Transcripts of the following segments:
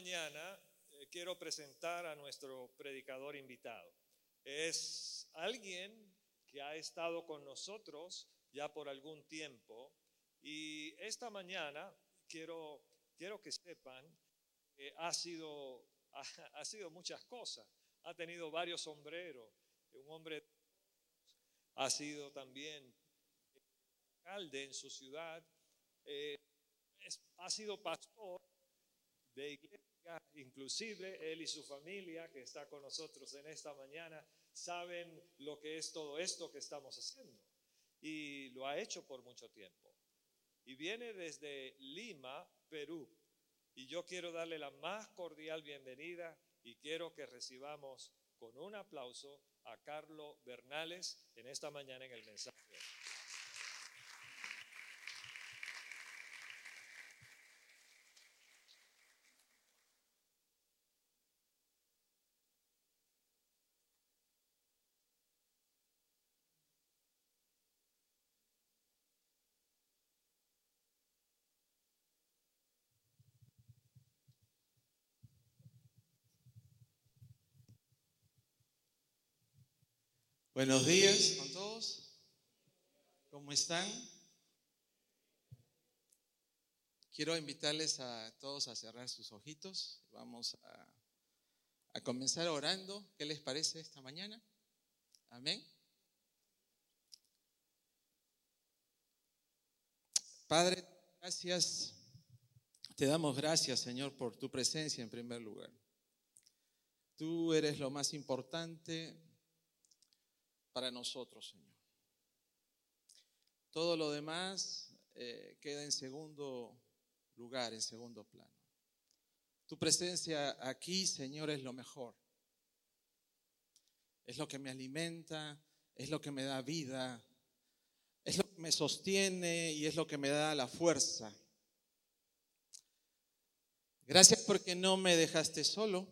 Mañana eh, quiero presentar a nuestro predicador invitado. Es alguien que ha estado con nosotros ya por algún tiempo y esta mañana quiero, quiero que sepan que ha sido, ha, ha sido muchas cosas. Ha tenido varios sombreros. Un hombre ha sido también alcalde en su ciudad. eh, es- ha sido pastor de iglesia, inclusive él y su familia que está con nosotros en esta mañana saben lo que es todo esto que estamos haciendo y lo ha hecho por mucho tiempo. Y viene desde Lima, Perú. Y yo quiero darle la más cordial bienvenida y quiero que recibamos con un aplauso a Carlos Bernales en esta mañana en el mensaje. Buenos días con todos. ¿Cómo están? Quiero invitarles a todos a cerrar sus ojitos. Vamos a, a comenzar orando. ¿Qué les parece esta mañana? Amén. Padre, gracias. Te damos gracias, Señor, por tu presencia en primer lugar. Tú eres lo más importante para nosotros, Señor. Todo lo demás eh, queda en segundo lugar, en segundo plano. Tu presencia aquí, Señor, es lo mejor. Es lo que me alimenta, es lo que me da vida, es lo que me sostiene y es lo que me da la fuerza. Gracias porque no me dejaste solo,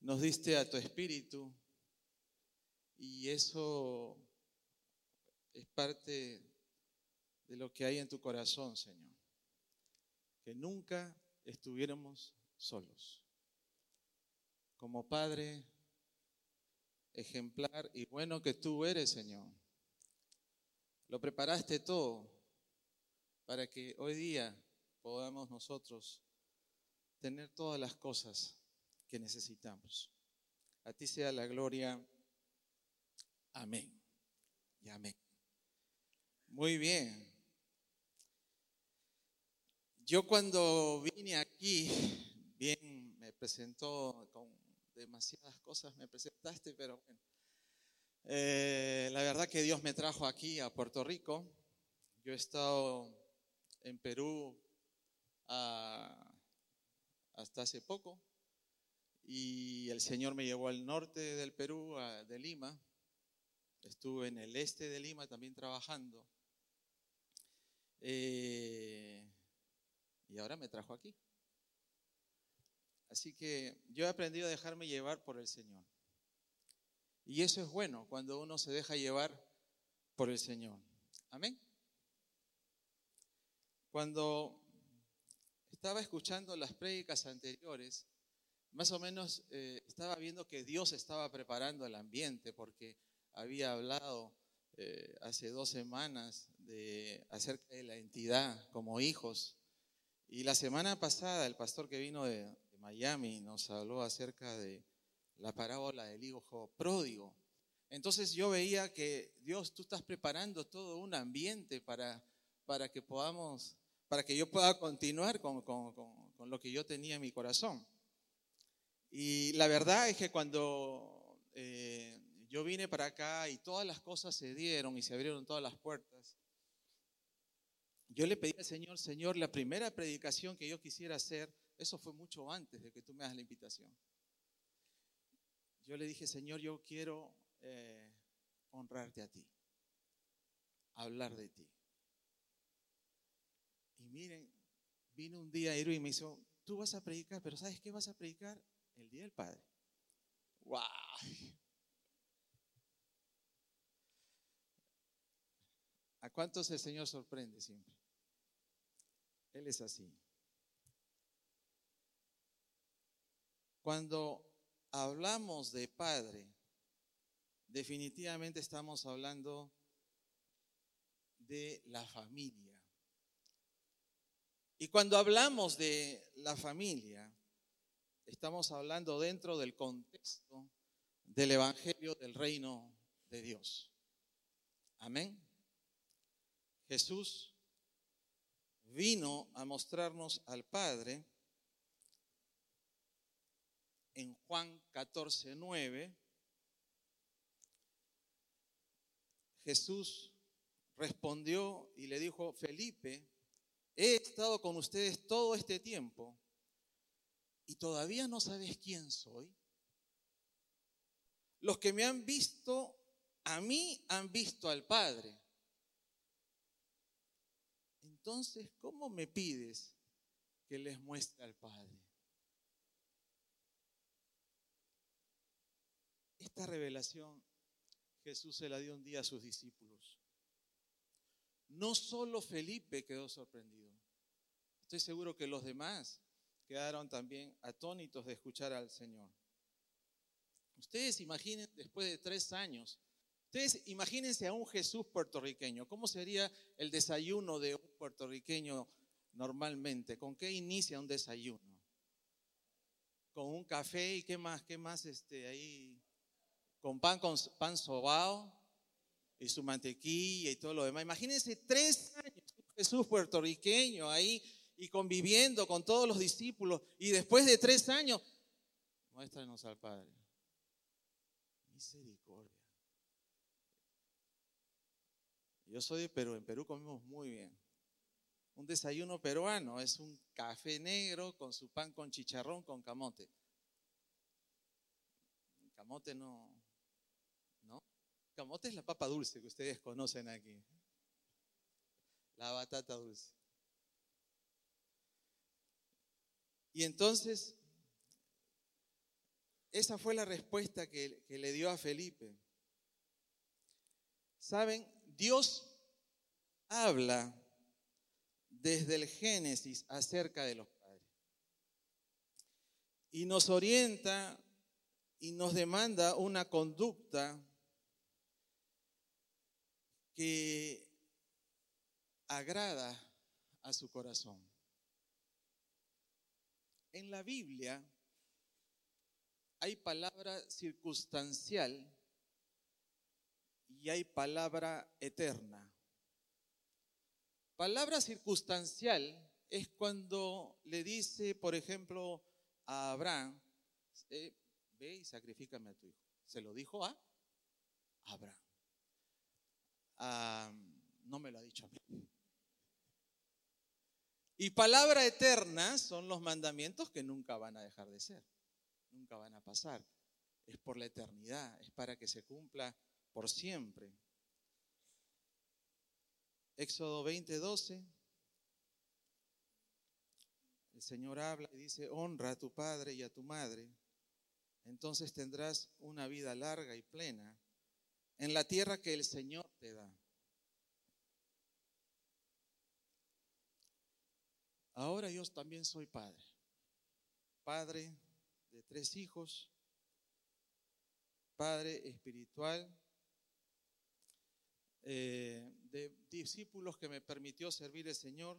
nos diste a tu espíritu y eso es parte de lo que hay en tu corazón, Señor. Que nunca estuviéramos solos. Como Padre ejemplar y bueno que tú eres, Señor. Lo preparaste todo para que hoy día podamos nosotros tener todas las cosas que necesitamos. A ti sea la gloria. Amén. Y amén. Muy bien. Yo cuando vine aquí, bien, me presentó con demasiadas cosas, me presentaste, pero bueno. Eh, la verdad que Dios me trajo aquí a Puerto Rico. Yo he estado en Perú ah, hasta hace poco y el Señor me llevó al norte del Perú, a- de Lima. Estuve en el este de Lima también trabajando. Eh, y ahora me trajo aquí. Así que yo he aprendido a dejarme llevar por el Señor. Y eso es bueno cuando uno se deja llevar por el Señor. Amén. Cuando estaba escuchando las prédicas anteriores, más o menos eh, estaba viendo que Dios estaba preparando el ambiente porque había hablado eh, hace dos semanas de, acerca de la entidad como hijos. Y la semana pasada el pastor que vino de, de Miami nos habló acerca de la parábola del hijo pródigo. Entonces yo veía que Dios, tú estás preparando todo un ambiente para, para que podamos, para que yo pueda continuar con, con- con- con lo que yo tenía en mi corazón. Y la verdad es que cuando eh, yo vine para acá y todas las cosas se dieron y se abrieron todas las puertas, yo le pedí al Señor, Señor, la primera predicación que yo quisiera hacer, eso fue mucho antes de que tú me hagas la invitación. Yo le dije, Señor, yo quiero eh, honrarte a ti, hablar de ti. Y miren, vino un día Irwin y me dijo, tú vas a predicar, pero ¿sabes qué vas a predicar? El Día del Padre. ¡Wow! ¿A cuántos el Señor sorprende siempre? Él es así. Cuando hablamos de Padre, definitivamente estamos hablando de la familia. Y cuando hablamos de la familia, estamos hablando dentro del contexto del Evangelio del Reino de Dios. Amén. Jesús vino a mostrarnos al Padre en Juan 14, 9. Jesús respondió y le dijo, Felipe, he estado con ustedes todo este tiempo y todavía no sabes quién soy. Los que me han visto, a mí han visto al Padre. Entonces, ¿cómo me pides que les muestre al Padre? Esta revelación Jesús se la dio un día a sus discípulos. No solo Felipe quedó sorprendido. Estoy seguro que los demás quedaron también atónitos de escuchar al Señor. Ustedes imaginen, después de tres años, Ustedes imagínense a un Jesús puertorriqueño. ¿Cómo sería el desayuno de un puertorriqueño normalmente? ¿Con qué inicia un desayuno? Con un café y qué más, qué más este ahí con pan con pan sobao y su mantequilla y todo lo demás. Imagínense tres años Jesús puertorriqueño ahí y conviviendo con todos los discípulos y después de tres años, muéstranos al Padre. Misericordia. Yo soy de Perú, en Perú comemos muy bien. Un desayuno peruano es un café negro con su pan con chicharrón con camote. Camote no, ¿no? Camote es la papa dulce que ustedes conocen aquí. La batata dulce. Y entonces, esa fue la respuesta que, que le dio a Felipe. ¿Saben? Dios habla desde el Génesis acerca de los padres. Y nos orienta y nos demanda una conducta que agrada a su corazón. En la Biblia hay palabra circunstancial y hay palabra eterna. Palabra circunstancial es cuando le dice, por ejemplo, a Abraham, eh, ve y sacrifícame a tu hijo. Se lo dijo a Abraham. no me lo ha dicho a mí. Y palabra eterna son los mandamientos que nunca van a dejar de ser, nunca van a pasar. Es por la eternidad, es para que se cumpla por siempre. Éxodo 20, 12. El Señor habla y dice, honra a tu padre y a tu madre, entonces tendrás una vida larga y plena en la tierra que el Señor te da. Ahora yo también soy padre, padre de tres hijos, padre espiritual eh, de discípulos que me permitió servir el Señor.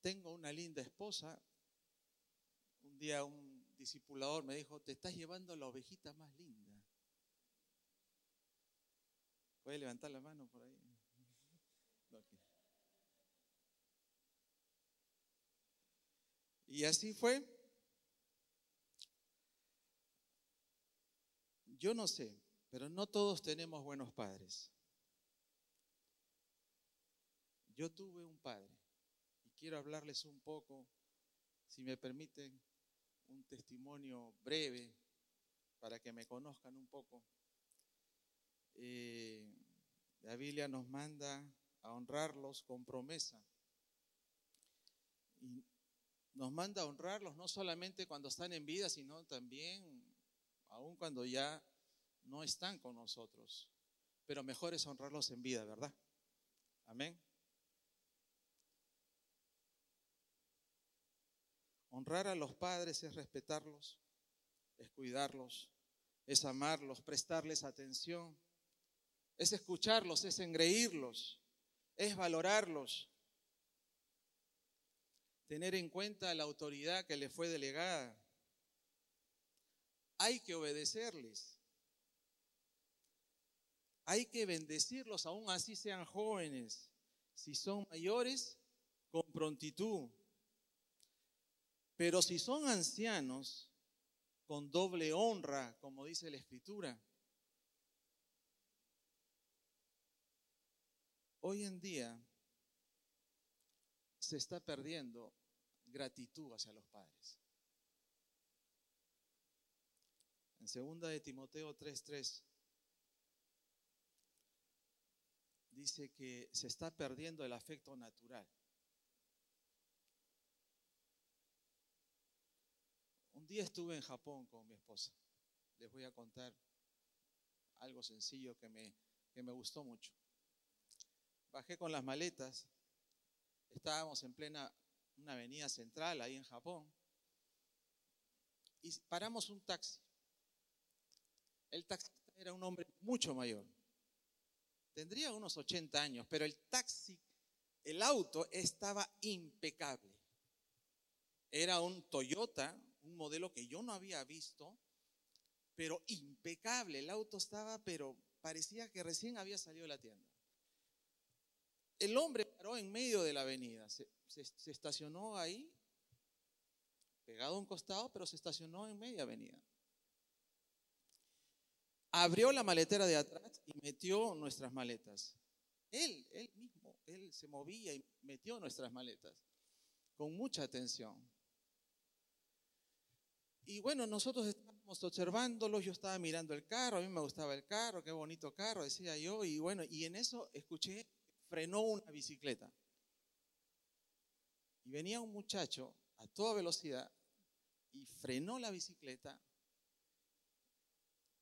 Tengo una linda esposa. Un día un discipulador me dijo, te estás llevando la ovejita más linda. ¿Puede levantar la mano por ahí? Y así fue. Yo no sé, pero no todos tenemos buenos padres. Yo tuve un padre y quiero hablarles un poco, si me permiten, un testimonio breve para que me conozcan un poco. Eh, la Biblia nos manda a honrarlos con promesa. Y nos manda a honrarlos no solamente cuando están en vida, sino también aun cuando ya no están con nosotros. Pero mejor es honrarlos en vida, ¿verdad? Amén. Honrar a los padres es respetarlos, es cuidarlos, es amarlos, prestarles atención, es escucharlos, es engreírlos, es valorarlos, tener en cuenta la autoridad que le fue delegada. Hay que obedecerles. Hay que bendecirlos, aún así sean jóvenes. Si son mayores, con prontitud. Pero si son ancianos, con doble honra, como dice la Escritura. Hoy en día se está perdiendo gratitud hacia los padres. En segunda de Timoteo 3:3 dice que se está perdiendo el afecto natural. Un día estuve en Japón con mi esposa. Les voy a contar algo sencillo que me, que me gustó mucho. Bajé con las maletas. Estábamos en plena una avenida central ahí en Japón. Y paramos un taxi. El taxista era un hombre mucho mayor. Tendría unos 80 años, pero el taxi, el auto estaba impecable. Era un Toyota, un modelo que yo no había visto, pero impecable. El auto estaba, pero parecía que recién había salido de la tienda. El hombre paró en medio de la avenida, se, estacionó ahí, pegado a un costado, pero se estacionó en media avenida. Abrió la maletera de atrás y metió nuestras maletas. Él, él mismo, él se movía y metió nuestras maletas con mucha atención. Y bueno, nosotros estábamos observándolo, yo estaba mirando el carro, a mí me gustaba el carro, qué bonito carro, decía yo, y bueno, y en eso escuché, frenó una bicicleta. Y venía un muchacho a toda velocidad y frenó la bicicleta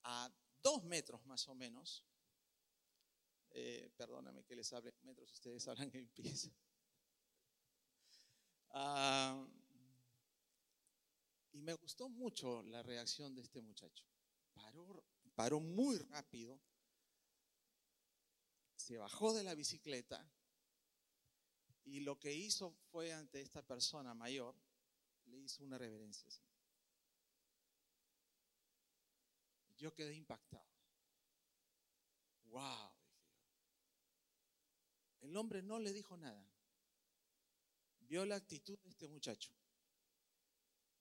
a dos metros más o menos. Eh, perdóname que les hable metros, ustedes hablan en pies. Ah, y me gustó mucho la reacción de este muchacho. Paró, paró muy rápido, se bajó de la bicicleta y lo que hizo fue ante esta persona mayor, le hizo una reverencia. Así. Yo quedé impactado. ¡Wow! El hombre no le dijo nada. Vio la actitud de este muchacho,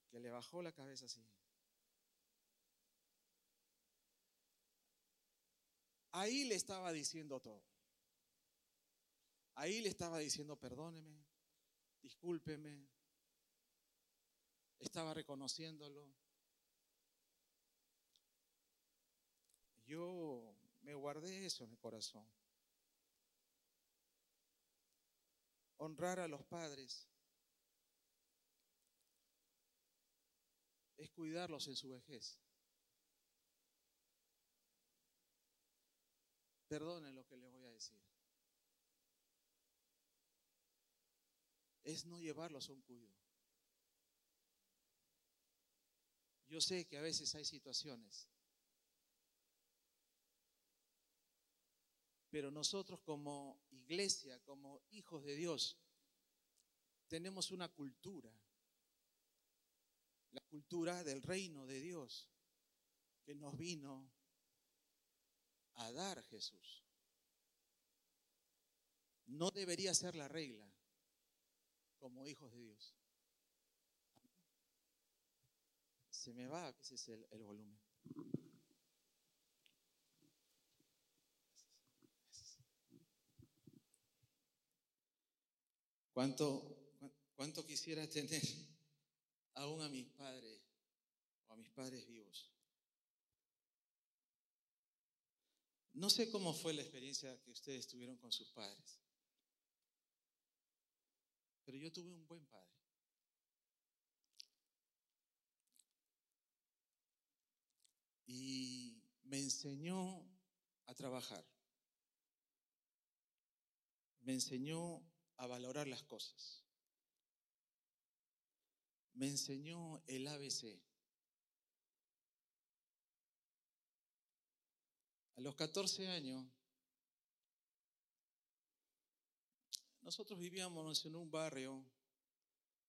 que le bajó la cabeza así. Ahí le estaba diciendo todo. Ahí le estaba diciendo, perdóneme, discúlpeme. Estaba reconociéndolo. Yo me guardé eso en el corazón. Honrar a los padres es cuidarlos en su vejez. Perdonen lo que les voy a decir. Es no llevarlos a un cuido. Yo sé que a veces hay situaciones Pero nosotros como iglesia, como hijos de Dios, tenemos una cultura, la cultura del reino de Dios, que nos vino a dar Jesús. No debería ser la regla como hijos de Dios. Se me va a veces el, el volumen. ¿Cuánto, cuánto quisiera tener aún a mis padres o a mis padres vivos? No sé cómo fue la experiencia que ustedes tuvieron con sus padres, pero yo tuve un buen padre. Y me enseñó a trabajar. Me enseñó a valorar las cosas. Me enseñó el ABC. A los 14 años, nosotros vivíamos en un barrio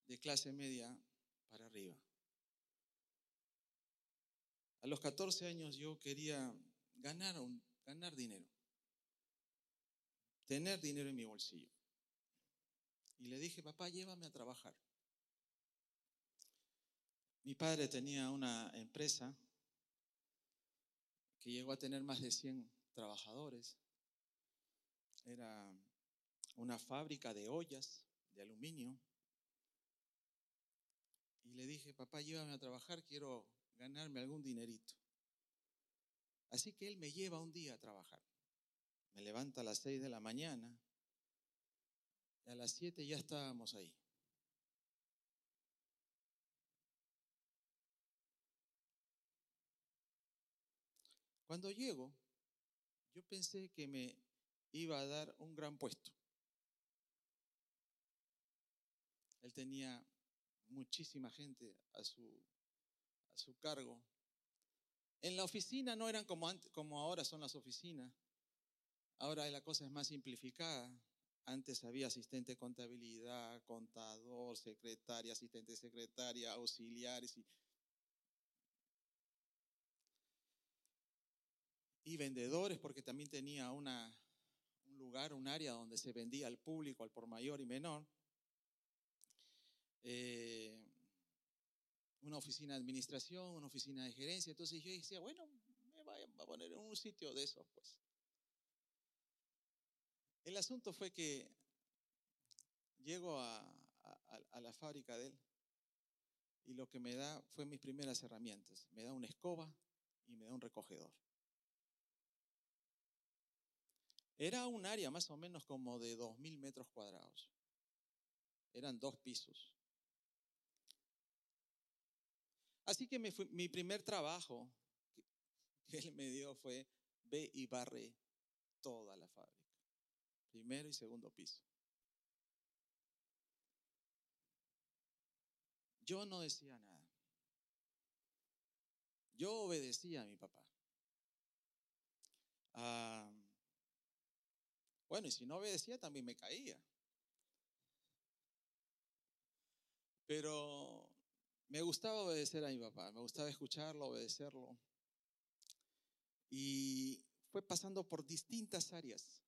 de clase media para arriba. A los 14 años yo quería ganar, ganar dinero, tener dinero en mi bolsillo. Y le dije, papá, llévame a trabajar. Mi padre tenía una empresa que llegó a tener más de 100 trabajadores. Era una fábrica de ollas de aluminio. Y le dije, papá, llévame a trabajar, quiero ganarme algún dinerito. Así que él me lleva un día a trabajar. Me levanta a las 6 de la mañana a las 7 ya estábamos ahí. Cuando llego, yo pensé que me iba a dar un gran puesto. Él tenía muchísima gente a su, a su cargo. En la oficina no eran como, como ahora son las oficinas. Ahora la cosa es más simplificada. Antes había asistente de contabilidad, contador, secretaria, asistente secretaria, auxiliares y vendedores, porque también tenía un lugar, un área donde se vendía al público, al por mayor y menor. Eh, una oficina de administración, una oficina de gerencia. Entonces yo decía, bueno, me voy a poner en un sitio de esos, pues. El asunto fue que llego a, la fábrica de él y lo que me da fue mis primeras herramientas. Me da una escoba y me da un recogedor. Era un área más o menos como de dos mil metros cuadrados. Eran dos pisos. Así que mi, primer trabajo que, él me dio fue ve y barre toda la fábrica. Primero y segundo piso. Yo no decía nada. Yo obedecía a mi papá. Ah, bueno, y si no obedecía, también me caía. Pero me gustaba obedecer a mi papá, me gustaba escucharlo, obedecerlo. Y fue pasando por distintas áreas.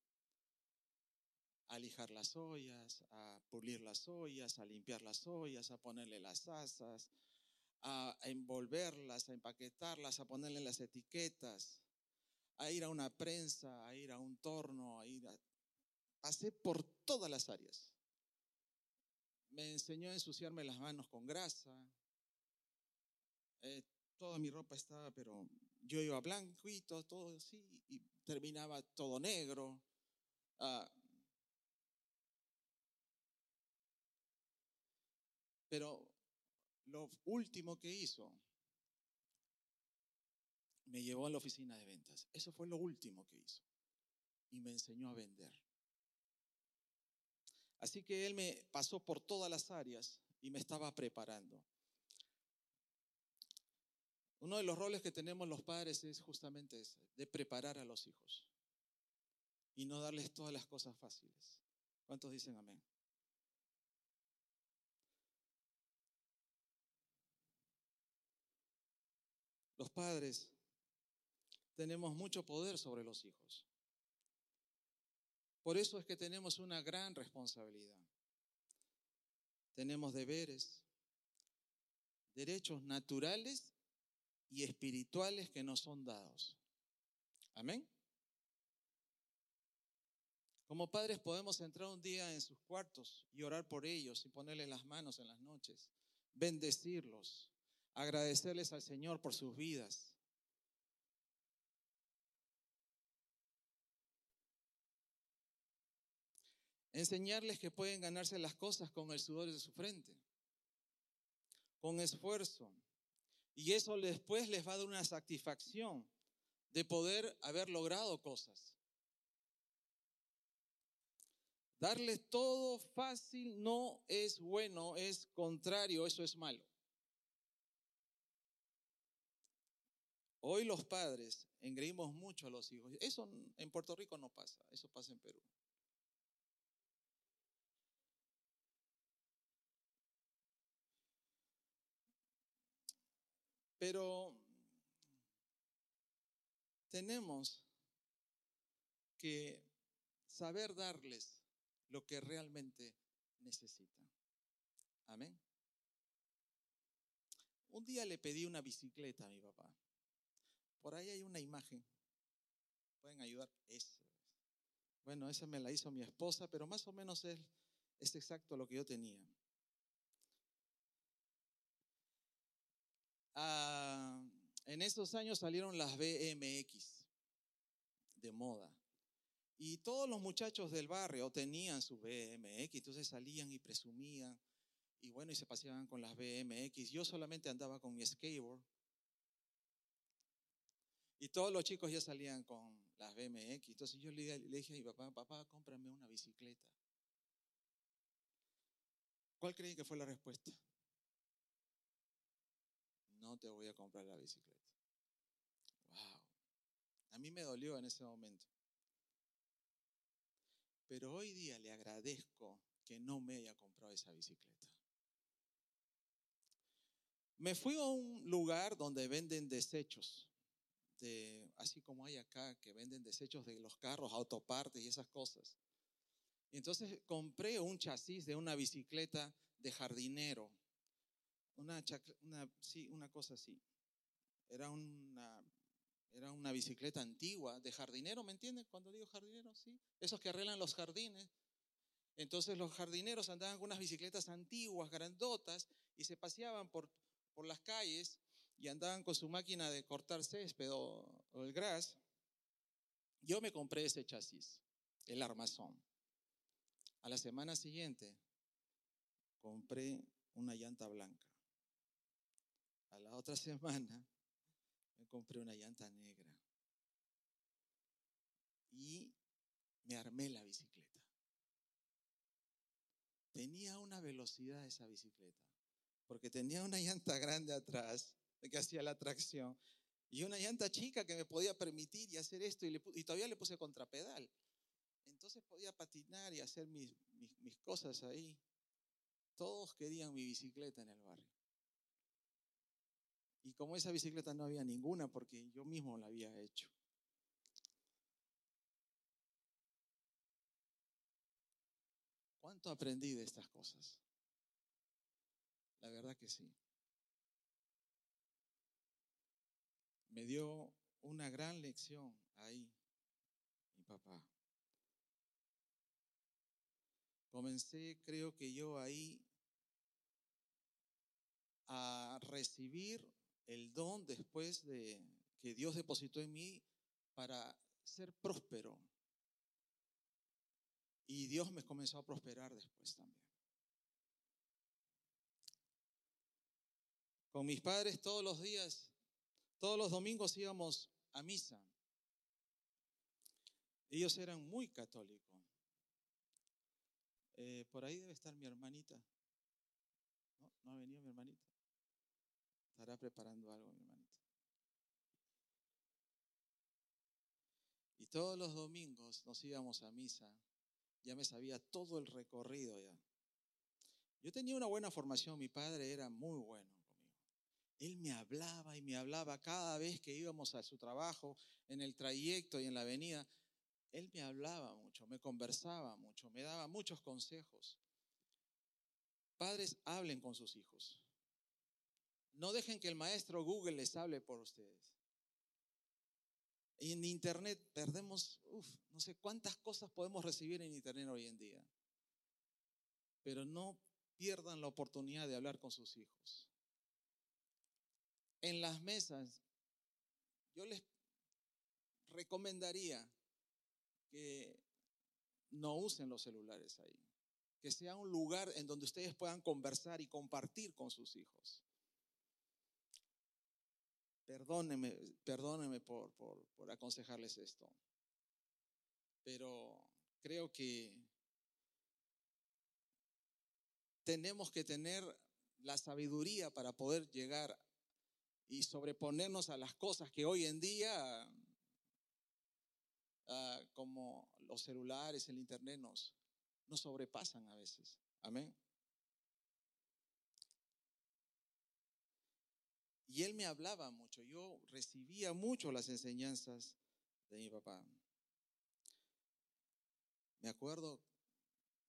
A lijar las ollas, a pulir las ollas, a limpiar las ollas, a ponerle las asas, a envolverlas, a empaquetarlas, a ponerle las etiquetas, a ir a una prensa, a ir a un torno, a ir a pasé por todas las áreas. Me enseñó a ensuciarme las manos con grasa. Eh, toda mi ropa estaba, pero yo iba blanquito, todo así, y terminaba todo negro. Ah, pero lo último que hizo, me llevó a la oficina de ventas. Eso fue lo último que hizo. Y me enseñó a vender. Así que Él me pasó por todas las áreas y me estaba preparando. Uno de los roles que tenemos los padres es justamente ese, de preparar a los hijos y no darles todas las cosas fáciles. ¿Cuántos dicen amén? Los padres tenemos mucho poder sobre los hijos. Por eso es que tenemos una gran responsabilidad. Tenemos deberes, derechos naturales y espirituales que nos son dados. Amén. Como padres podemos entrar un día en sus cuartos y orar por ellos y ponerles las manos en las noches, bendecirlos, agradecerles al Señor por sus vidas. Enseñarles que pueden ganarse las cosas con el sudor de su frente, con esfuerzo. Y eso después les va a dar una satisfacción de poder haber logrado cosas. Darle todo fácil no es bueno, es contrario, eso es malo. Hoy los padres engreímos mucho a los hijos. Eso en Puerto Rico no pasa, eso pasa en Perú. Pero tenemos que saber darles lo que realmente necesitan. Amén. Un día le pedí una bicicleta a mi papá. Por ahí hay una imagen. ¿Pueden ayudar? Eso. Bueno, esa me la hizo mi esposa, pero más o menos es, exacto lo que yo tenía. Ah, en esos años salieron las BMX de moda. Y todos los muchachos del barrio tenían su BMX, entonces salían y presumían. Y bueno, y se paseaban con las BMX. Yo solamente andaba con mi skateboard. Y todos los chicos ya salían con las BMX. Entonces yo le, dije a mi papá, papá, cómprame una bicicleta. ¿Cuál creen que fue la respuesta? No te voy a comprar la bicicleta. Wow. A mí me dolió en ese momento. Pero hoy día le agradezco que no me haya comprado esa bicicleta. Me fui a un lugar donde venden desechos, de, así como hay acá, que venden desechos de los carros, autopartes y esas cosas. Entonces compré un chasis de una bicicleta de jardinero, una, una, una cosa así. Era una era una bicicleta antigua de jardinero, ¿me entienden? Cuando digo jardinero, sí. Esos que arreglan los jardines. Entonces los jardineros andaban con unas bicicletas antiguas, grandotas, y se paseaban por, por las calles y andaban con su máquina de cortar césped o, el gras. Yo me compré ese chasis, el armazón. A la semana siguiente compré una llanta blanca. A la otra semana me compré una llanta negra y me armé la bicicleta. Tenía una velocidad esa bicicleta, porque tenía una llanta grande atrás que hacía la tracción y una llanta chica que me podía permitir y hacer esto y, todavía le puse contrapedal. Entonces podía patinar y hacer mis, mis cosas ahí. Todos querían mi bicicleta en el barrio. Y como esa bicicleta no había ninguna porque yo mismo la había hecho. ¿Cuánto aprendí de estas cosas? La verdad que sí. Me dio una gran lección ahí, mi papá. Comencé, creo que yo ahí, a recibir el don después de que Dios depositó en mí para ser próspero. Y Dios me comenzó a prosperar después también. Con mis padres todos los días, todos los domingos íbamos a misa. Ellos eran muy católicos. Eh, por ahí debe estar mi hermanita. ¿No? ¿No ha venido mi hermanita? Estará preparando algo, mi hermanito. Y todos los domingos nos íbamos a misa. Ya me sabía todo el recorrido ya. Yo tenía una buena formación, mi padre era muy bueno. Él me hablaba y me hablaba cada vez que íbamos a su trabajo, en el trayecto y en la avenida. Él me hablaba mucho, me conversaba mucho, me daba muchos consejos. Padres, hablen con sus hijos. No dejen que el maestro Google les hable por ustedes. En Internet perdemos, uf, no sé cuántas cosas podemos recibir en Internet hoy en día. Pero no pierdan la oportunidad de hablar con sus hijos. En las mesas, yo les recomendaría que no usen los celulares ahí. Que sea un lugar en donde ustedes puedan conversar y compartir con sus hijos. Perdónenme, perdónenme por, por, por aconsejarles esto. Pero creo que tenemos que tener la sabiduría para poder llegar y sobreponernos a las cosas que hoy en día Ah, como los celulares, el internet nos, nos sobrepasan a veces. Amén. Y él me hablaba mucho, yo recibía mucho las enseñanzas de mi papá. Me acuerdo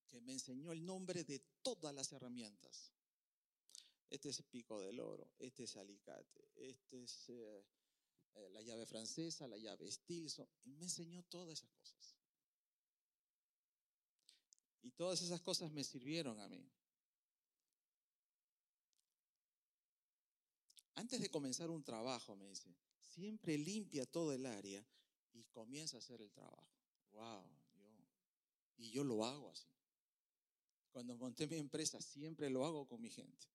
que me enseñó el nombre de todas las herramientas. Este es pico del oro, este es alicate, este es eh, eh, la llave francesa, la llave Stilson, y me enseñó todas esas cosas. Y todas esas cosas me sirvieron a mí. Antes de comenzar un trabajo, me dice, siempre limpia todo el área y comienza a hacer el trabajo. Wow, yo, y yo lo hago así. Cuando monté mi empresa, siempre lo hago con mi gente.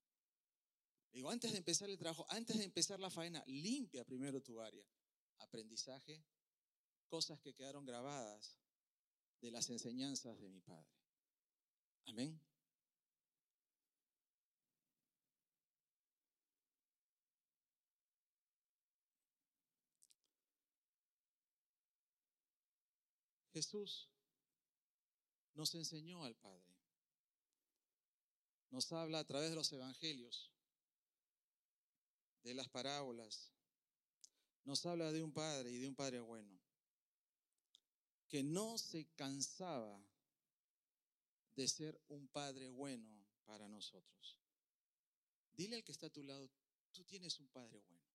Digo, antes de empezar el trabajo, antes de empezar la faena, limpia primero tu área. Aprendizaje, cosas que quedaron grabadas de las enseñanzas de mi Padre. Amén. Jesús nos enseñó al Padre. Nos habla a través de los evangelios de las parábolas, nos habla de un padre y de un padre bueno, que no se cansaba de ser un padre bueno para nosotros. Dile al que está a tu lado, tú tienes un padre bueno.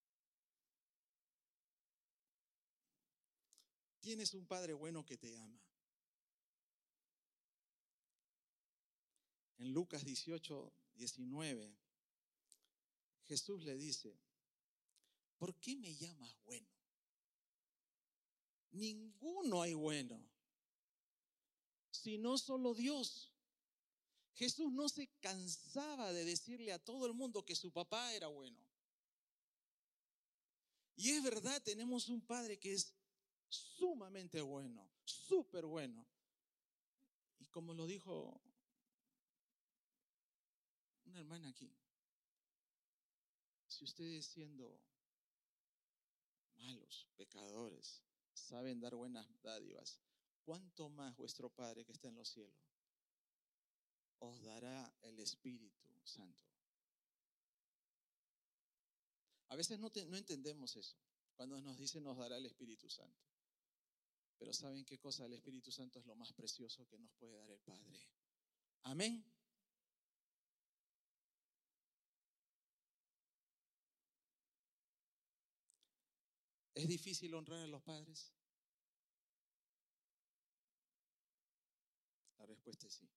Tienes un padre bueno que te ama. En Lucas 18, 19 Jesús le dice, ¿por qué me llamas bueno? Ninguno hay bueno, sino solo Dios. Jesús no se cansaba de decirle a todo el mundo que su papá era bueno. Y es verdad, tenemos un padre que es sumamente bueno, súper bueno. Y como lo dijo una hermana aquí, si ustedes siendo malos, pecadores, saben dar buenas dádivas, ¿cuánto más vuestro Padre que está en los cielos os dará el Espíritu Santo? A veces no, no entendemos eso, cuando nos dice nos dará el Espíritu Santo. Pero ¿saben qué cosa? El Espíritu Santo es lo más precioso que nos puede dar el Padre. Amén. ¿Es difícil honrar a los padres? La respuesta es sí.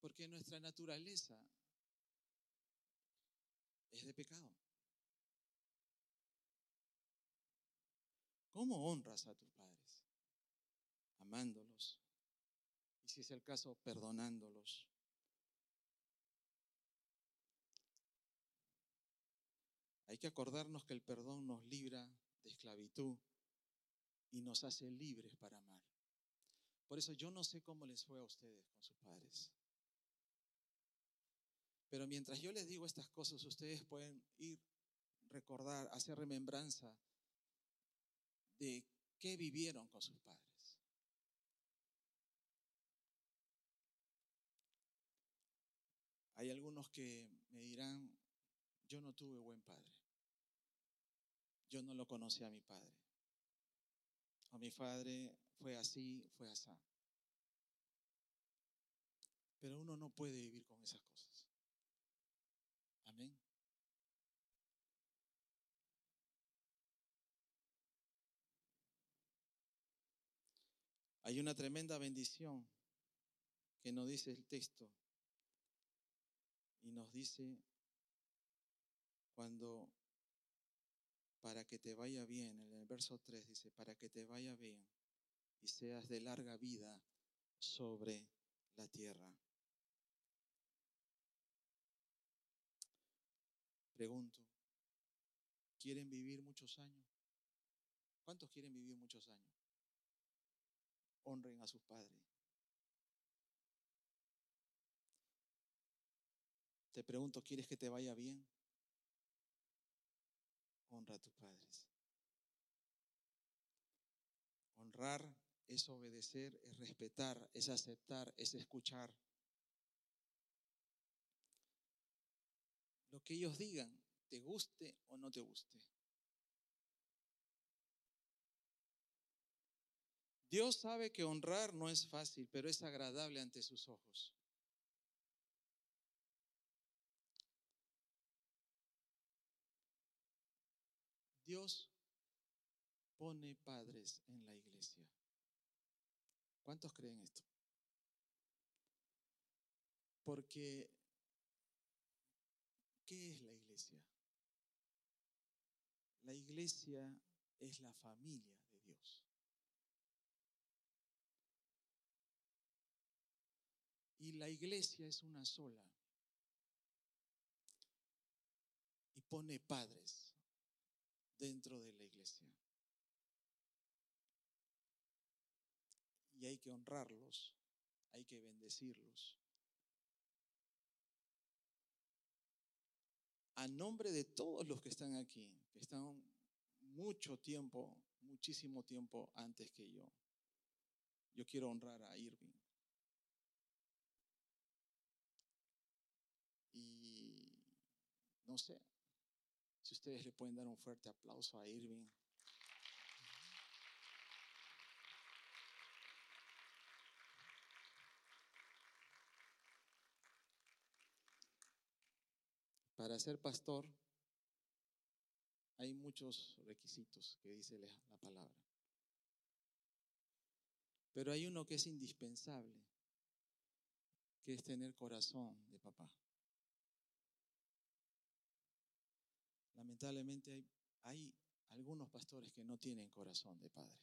Porque nuestra naturaleza es de pecado. ¿Cómo honras a tus padres? Amándolos. Y si es el caso, perdonándolos. Hay que acordarnos que el perdón nos libra de esclavitud y nos hace libres para amar. Por eso yo no sé cómo les fue a ustedes con sus padres. Pero mientras yo les digo estas cosas, ustedes pueden ir, recordar, hacer remembranza de qué vivieron con sus padres. Hay algunos que me dirán, yo no tuve buen padre yo no lo conocí a mi padre. O mi padre fue así, fue así. Pero uno no puede vivir con esas cosas. Amén. Hay una tremenda bendición que nos dice el texto y nos dice cuando para que te vaya bien, en el verso 3 dice, para que te vaya bien y seas de larga vida sobre la tierra. Pregunto, ¿quieren vivir muchos años? ¿Cuántos quieren vivir muchos años? Honren a sus padres. Te pregunto, ¿quieres que te vaya bien? Honra a tus padres. Honrar es obedecer, es respetar, es aceptar, es escuchar. Lo que ellos digan, te guste o no te guste. Dios sabe que honrar no es fácil, pero es agradable ante sus ojos. Dios pone padres en la iglesia. ¿Cuántos creen esto? Porque, ¿qué es la iglesia? La iglesia es la familia de Dios. Y la iglesia es una sola. Y pone padres dentro de la iglesia. Y hay que honrarlos, hay que bendecirlos. A nombre de todos los que están aquí, que están mucho tiempo, muchísimo tiempo antes que yo, yo quiero honrar a Irving. Y no sé, si ustedes le pueden dar un fuerte aplauso a Irving. Para ser pastor hay muchos requisitos que dice la palabra. Pero hay uno que es indispensable, que es tener corazón de papá. Lamentablemente hay, algunos pastores que no tienen corazón de padre.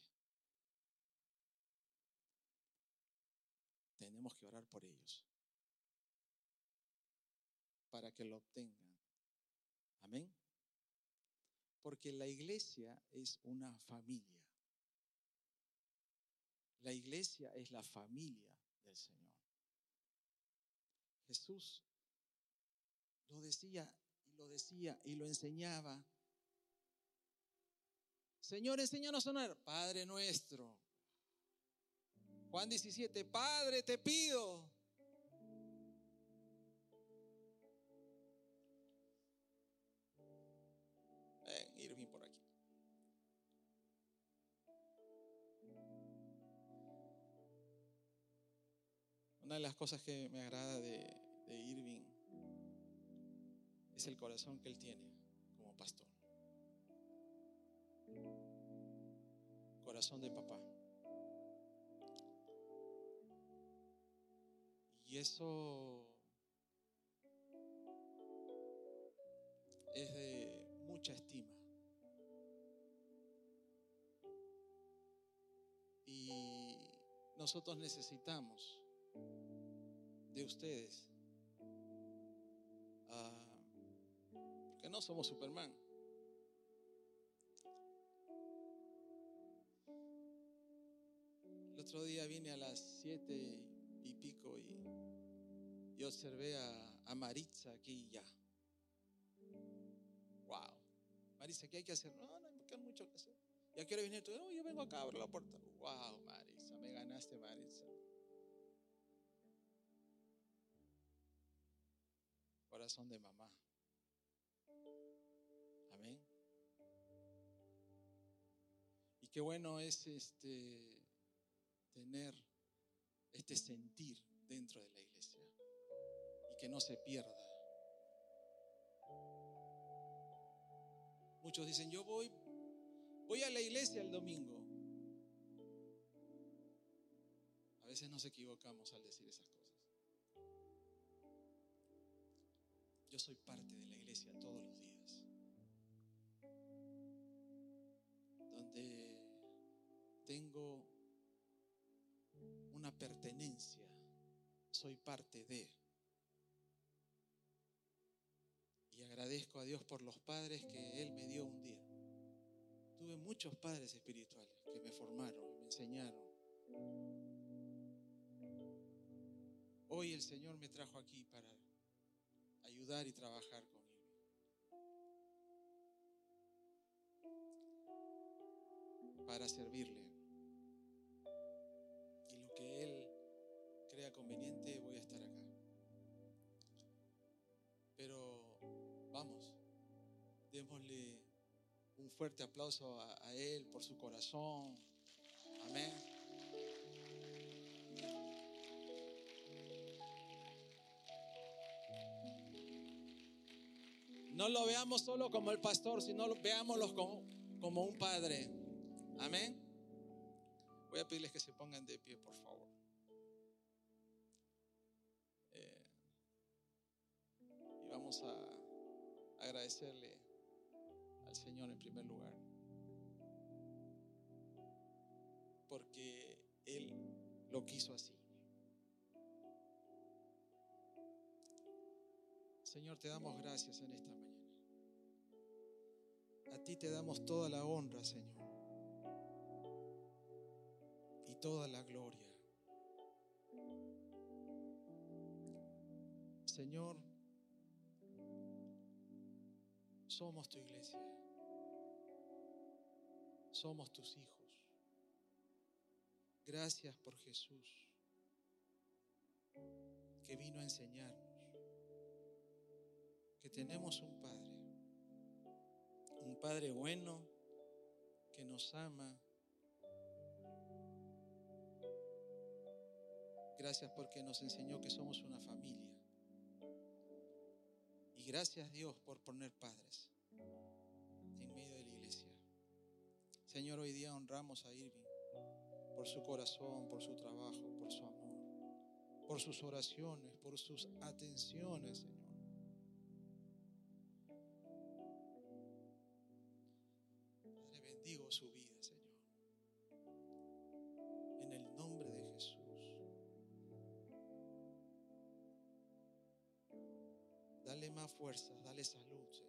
Tenemos que orar por ellos para que lo obtengan. Amén. Porque la iglesia es una familia. La iglesia es la familia del Señor. Jesús lo decía lo decía y lo enseñaba. Señor, enséñanos a orar. Padre nuestro. Juan 17, Padre, te pido. Ven, Irving por aquí. Una de las cosas que me agrada de, de Irving es el corazón que Él tiene como pastor. Corazón de papá. Y eso es de mucha estima. Y nosotros necesitamos de ustedes no somos Superman. El otro día vine a las siete y pico y, observé a, Maritza aquí ya. Wow. Maritza, ¿qué hay que hacer? No, no hay mucho que hacer. Ya quiero venir tú. yo vengo acá, abro la puerta. Wow, Maritza, me ganaste, Maritza. Corazón de mamá. Qué bueno es este tener este sentir dentro de la iglesia y que no se pierda. Muchos dicen, yo voy, voy a la iglesia el domingo. veces nos equivocamos al decir esas cosas. Yo soy parte de la iglesia todos los días. Donde tengo una pertenencia. Soy parte de. Y agradezco a Dios por los padres que Él me dio un día. Tuve muchos padres espirituales que me formaron, me enseñaron. Hoy el Señor me trajo aquí para ayudar y trabajar con Él. Para servirle. Que Él crea conveniente, voy a estar acá. Pero vamos, démosle un fuerte aplauso a, Él por su corazón. Amén. No lo veamos solo como el pastor, sino veámoslo como un padre. Amén. Voy a pedirles que se pongan de pie, por favor. Eh, y vamos a agradecerle al Señor en primer lugar. Porque Él lo quiso así. Señor, te damos gracias en esta mañana. A ti te damos toda la honra, Señor. Toda la gloria. Señor, somos tu iglesia. Somos tus hijos. Gracias por Jesús, que vino a enseñarnos que tenemos un Padre, un Padre bueno que nos ama. Gracias porque nos enseñó que somos una familia. Y gracias Dios por poner padres en medio de la iglesia. Señor, hoy día honramos a Irving por su corazón, por su trabajo, por su amor, por sus oraciones, por sus atenciones. Salud,